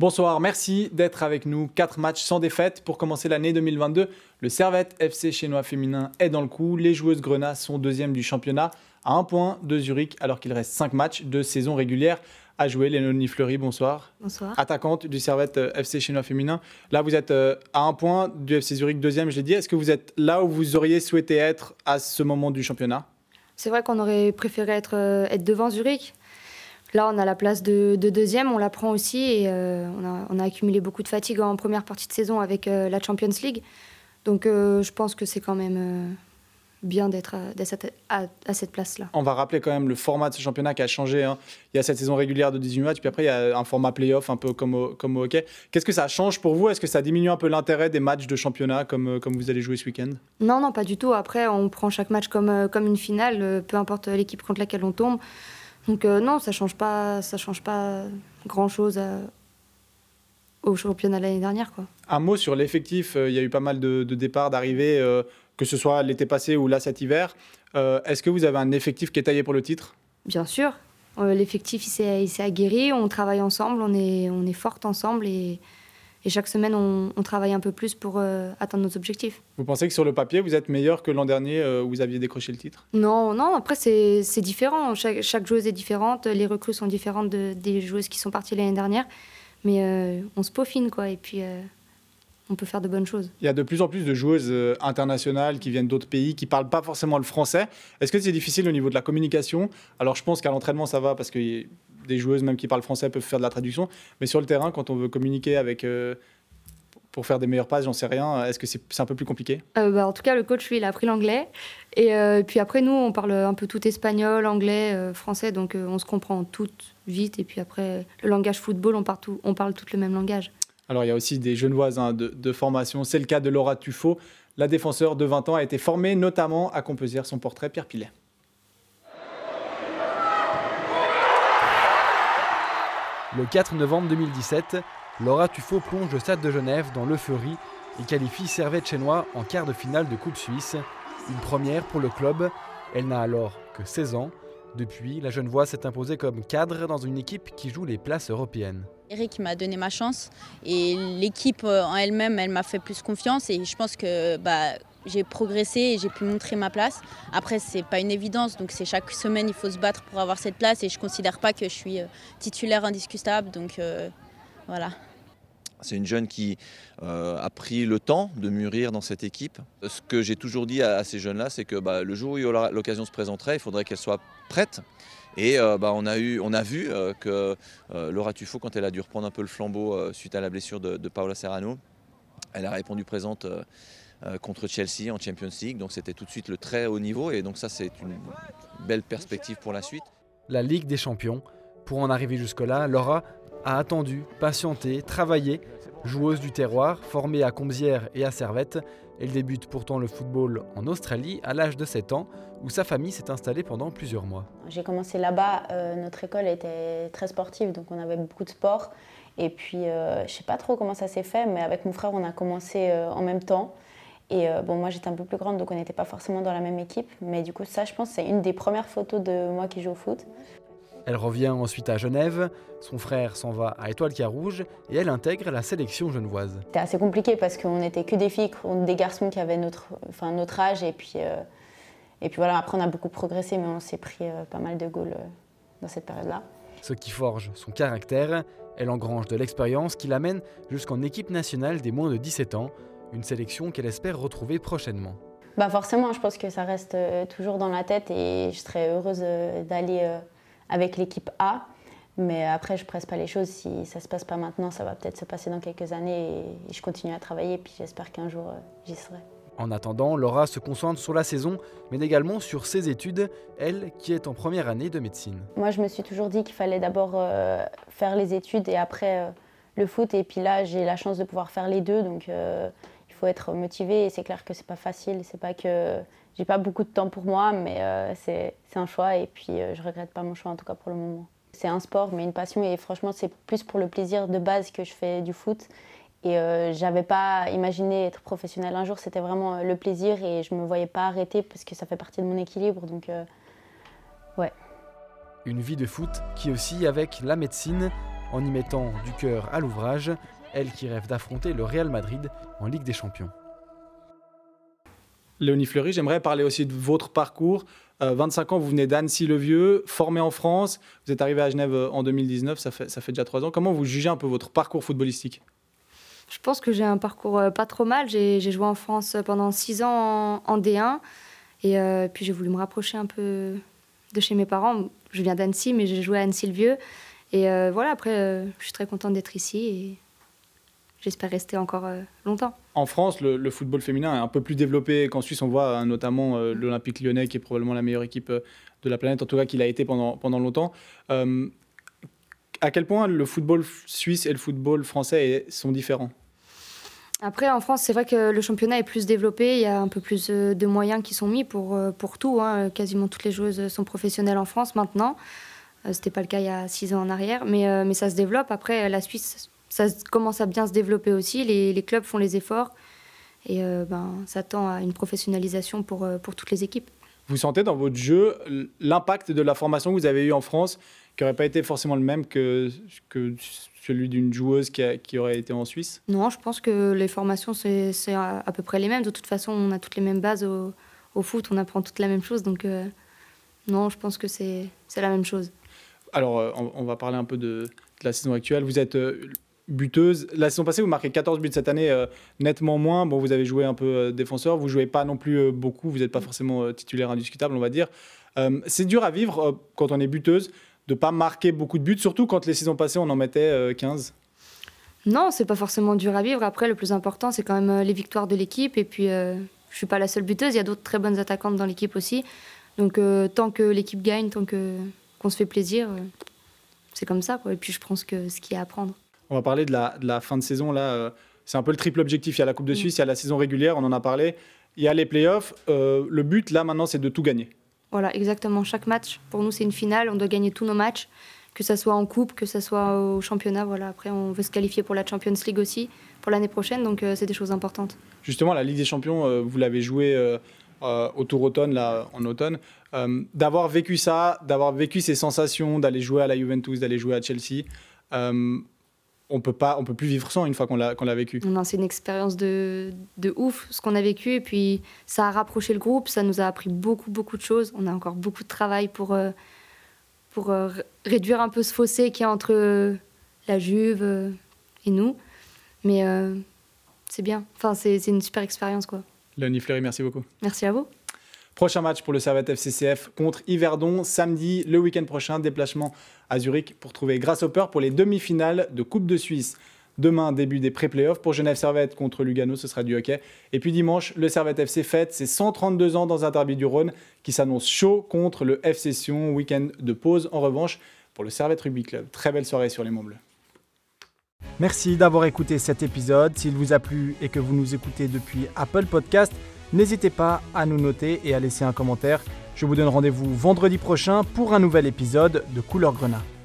Bonsoir, merci d'être avec nous. Quatre matchs sans défaite pour commencer l'année 2022. Le Servette FC chinois féminin est dans le coup. Les joueuses Grenat sont deuxième du championnat à un point de Zurich alors qu'il reste cinq matchs de saison régulière à jouer. Léonie Fleury, bonsoir. Bonsoir. Attaquante du Servette euh, FC chinois féminin. Là, vous êtes euh, à un point du FC Zurich deuxième, je l'ai dit. Est-ce que vous êtes là où vous auriez souhaité être à ce moment du championnat? C'est vrai qu'on aurait préféré être, euh, être devant Zurich. Là, on a la place de, deuxième, on la prend aussi et euh, on, a, accumulé beaucoup de fatigue en première partie de saison avec euh, la Champions League. Donc euh, je pense que c'est quand même bien d'être à, cette place-là. On va rappeler quand même le format de ce championnat qui a changé. Hein. Il y a cette saison régulière de 18 matchs, puis après il y a un format play-off un peu comme au, comme au hockey. Qu'est-ce que ça change pour vous? Est-ce que ça diminue un peu l'intérêt des matchs de championnat comme, comme vous allez jouer ce week-end? Non, non, pas du tout. Après, on prend chaque match comme, comme une finale, peu importe l'équipe contre laquelle on tombe. Donc euh, non, ça change pas, ça change pas grand chose au championnat l'année dernière, quoi. Un mot sur l'effectif. Euh, il y a eu pas mal de, départs, d'arrivées, euh, que ce soit l'été passé ou là cet hiver. Est-ce que vous avez un effectif qui est taillé pour le titre? Bien sûr. L'effectif il s'est aguerri, on travaille ensemble, on est, on est forte ensemble et et chaque semaine, on, travaille un peu plus pour euh, atteindre nos objectifs. Vous pensez que sur le papier, vous êtes meilleur que l'an dernier euh, où vous aviez décroché le titre? Non, non, après, c'est différent. Chaque, chaque, joueuse est différente, les recrues sont différentes de, des joueuses qui sont parties l'année dernière. Mais euh, on se peaufine, quoi, et puis on peut faire de bonnes choses. Il y a de plus en plus de joueuses internationales qui viennent d'autres pays, qui ne parlent pas forcément le français. Est-ce que c'est difficile au niveau de la communication? Alors, je pense qu'à l'entraînement, ça va parce que des joueuses même qui parlent français peuvent faire de la traduction. Mais sur le terrain, quand on veut communiquer avec euh, pour faire des meilleures passes, j'en sais rien. Est-ce que c'est un peu plus compliqué? Euh, bah, En tout cas, le coach, lui, il a appris l'anglais. Et euh, puis après, nous, on parle un peu tout espagnol, anglais, français, donc on se comprend tout vite. Et puis après, le langage football, on parle, tout, on parle tout le même langage. Alors, il y a aussi des jeunes voisins de, de formation. C'est le cas de Laura Tuffo. La défenseur de 20 ans a été formée notamment à composer son portrait Pierre Pilet. Le 4 novembre 2017, Laura Tuffo plonge le Stade de Genève dans l'euphorie et qualifie Servette Chenois en quart de finale de Coupe Suisse. Une première pour le club. Elle n'a alors que 16 ans. Depuis, la jeune voix s'est imposée comme cadre dans une équipe qui joue les places européennes. Eric m'a donné ma chance et l'équipe euh, en elle-même, elle m'a fait plus confiance et je pense que bah, j'ai progressé et j'ai pu montrer ma place. Après, c'est pas une évidence, donc c'est chaque semaine il faut se battre pour avoir cette place et je considère pas que je suis euh, titulaire indiscutable, donc euh, voilà. C'est une jeune qui euh, a pris le temps de mûrir dans cette équipe. Ce que j'ai toujours dit à, ces jeunes-là, c'est que bah, le jour où l'occasion se présenterait, il faudrait qu'elle soit prête. Et bah, on, a eu, on a vu que Laura Tuffo, quand elle a dû reprendre un peu le flambeau suite à la blessure de, de Paola Serrano, elle a répondu présente contre Chelsea en Champions League. Donc c'était tout de suite le très haut niveau et donc ça c'est une belle perspective pour la suite. La Ligue des Champions. Pour en arriver jusque-là, Laura a attendu, patienté, travaillé. Joueuse du terroir, formée à Comzières et à Servette, elle débute pourtant le football en Australie à l'âge de 7 ans, où sa famille s'est installée pendant plusieurs mois. J'ai commencé là-bas, euh, notre école était très sportive, donc on avait beaucoup de sport. Et puis, euh, je ne sais pas trop comment ça s'est fait, mais avec mon frère, on a commencé en même temps. Et euh, bon, moi j'étais un peu plus grande, donc on n'était pas forcément dans la même équipe. Mais du coup, ça, je pense, c'est une des premières photos de moi qui joue au foot. Elle revient ensuite à Genève, son frère s'en va à Étoile Carouge et elle intègre la sélection genevoise. C'était assez compliqué parce qu'on n'était que des filles, des garçons qui avaient notre, enfin, notre âge. Et puis, euh, et puis voilà, après on a beaucoup progressé, mais on s'est pris euh, pas mal de goals dans cette période-là. Ce qui forge son caractère, elle engrange de l'expérience qui l'amène jusqu'en équipe nationale des moins de 17 ans une sélection qu'elle espère retrouver prochainement. Bah forcément, je pense que ça reste euh, toujours dans la tête et je serais heureuse euh, d'aller euh, avec l'équipe A. Mais après, je ne presse pas les choses. Si ça ne se passe pas maintenant, ça va peut-être se passer dans quelques années et je continue à travailler. Et puis j'espère qu'un jour, j'y serai. En attendant, Laura se concentre sur la saison, mais également sur ses études, elle qui est en première année de médecine. Moi, je me suis toujours dit qu'il fallait d'abord faire les études et après le foot. Et puis là, j'ai la chance de pouvoir faire les deux. Donc faut être motivé et c'est clair que c'est pas facile. C'est pas que j'ai pas beaucoup de temps pour moi, mais euh, c'est un choix et puis euh, je regrette pas mon choix en tout cas pour le moment. C'est un sport, mais une passion et franchement c'est plus pour le plaisir de base que je fais du foot. Et euh, j'avais pas imaginé être professionnel un jour, c'était vraiment le plaisir et je me voyais pas arrêter parce que ça fait partie de mon équilibre. Donc ouais. Une vie de foot qui aussi avec la médecine en y mettant du cœur à l'ouvrage, elle qui rêve d'affronter le Real Madrid en Ligue des Champions. Léonie Fleury, j'aimerais parler aussi de votre parcours. 25 euh, ans, vous venez d'Annecy-le-Vieux, formé en France. Vous êtes arrivé à Genève euh, en 2019, ça fait, ça fait déjà trois ans. Comment vous jugez un peu votre parcours footballistique? Je pense que j'ai un parcours euh, pas trop mal. J'ai joué en France pendant six ans en, D1. Et puis j'ai voulu me rapprocher un peu de chez mes parents. Je viens d'Annecy, mais j'ai joué à Annecy-le-Vieux. Et voilà, après, je suis très contente d'être ici. Et j'espère rester encore euh, longtemps. En France, le, football féminin est un peu plus développé qu'en Suisse. On voit hein, notamment euh, l'Olympique lyonnais, qui est probablement la meilleure équipe euh, de la planète, en tout cas qu'il a été pendant, pendant longtemps. à quel point le football suisse et le football français sont différents? Après, en France, c'est vrai que le championnat est plus développé. Il y a un peu plus de moyens qui sont mis pour, pour tout. Hein. Quasiment toutes les joueuses sont professionnelles en France maintenant. Ce n'était pas le cas il y a six ans en arrière. Mais, mais ça se développe. Après, la Suisse ça commence à bien se développer aussi. Les, clubs font les efforts et euh, ben, ça tend à une professionnalisation pour, euh, pour toutes les équipes. Vous sentez dans votre jeu l'impact de la formation que vous avez eue en France, qui n'aurait pas été forcément le même que, que celui d'une joueuse qui, qui, aurait été en Suisse? Non, je pense que les formations, c'est à, peu près les mêmes. De toute façon, on a toutes les mêmes bases au, au foot, on apprend toute la même chose. Donc, euh, non, je pense que c'est la même chose. Alors, on, va parler un peu de, de la saison actuelle. Vous êtes buteuse. La saison passée, vous marquez 14 buts cette année, euh, nettement moins. Bon, vous avez joué un peu euh, défenseur, vous jouez pas non plus euh, beaucoup, vous n'êtes pas forcément titulaire indiscutable, on va dire. c'est dur à vivre quand on est buteuse de pas marquer beaucoup de buts, surtout quand les saisons passées, on en mettait 15. Non, c'est pas forcément dur à vivre. Après, le plus important, c'est quand même les victoires de l'équipe. Et puis, je suis pas la seule buteuse. Il y a d'autres très bonnes attaquantes dans l'équipe aussi. Donc, tant que l'équipe gagne, tant que qu'on se fait plaisir, c'est comme ça. Quoi. Et puis, je pense que ce qu'il y a à apprendre. On va parler de la, fin de saison. Là, euh, c'est un peu le triple objectif. Il y a la Coupe de mm. Suisse, il y a la saison régulière, on en a parlé. Il y a les playoffs. Euh, le but, là, maintenant, c'est de tout gagner. Voilà, exactement. Chaque match, pour nous, c'est une finale. On doit gagner tous nos matchs, que ce soit en Coupe, que ce soit au championnat. Voilà. Après, on veut se qualifier pour la Champions League aussi, pour l'année prochaine. Donc, euh, c'est des choses importantes. Justement, la Ligue des Champions, vous l'avez joué au Tour automne, là, en automne. d'avoir vécu ça, d'avoir vécu ces sensations, d'aller jouer à la Juventus, d'aller jouer à Chelsea on peut pas, on peut plus vivre sans une fois qu'on l'a, qu'on l'a vécu. Non, c'est une expérience de, de ouf ce qu'on a vécu et puis ça a rapproché le groupe, ça nous a appris beaucoup beaucoup de choses. On a encore beaucoup de travail pour euh, pour euh, réduire un peu ce fossé qui est entre euh, la Juve et nous, mais c'est bien. Enfin, c'est, c'est une super expérience quoi. Léonie Fleury, merci beaucoup. Merci à vous. Prochain match pour le Servette FCCF contre Yverdon, samedi, le week-end prochain, déplacement à Zurich pour trouver Grasshopper pour les demi-finales de Coupe de Suisse. Demain, début des pré-playoffs pour Genève Servette contre Lugano, ce sera du hockey. Et puis dimanche, le Servette FC fête ses 132 ans dans un derby du Rhône qui s'annonce chaud contre le FC Sion. Week-end de pause en revanche pour le Servette Rugby Club. Très belle soirée sur les Monts Bleus. Merci d'avoir écouté cet épisode. S'il vous a plu et que vous nous écoutez depuis Apple Podcast, N'hésitez pas à nous noter et à laisser un commentaire. Je vous donne rendez-vous vendredi prochain pour un nouvel épisode de Couleur Grenat.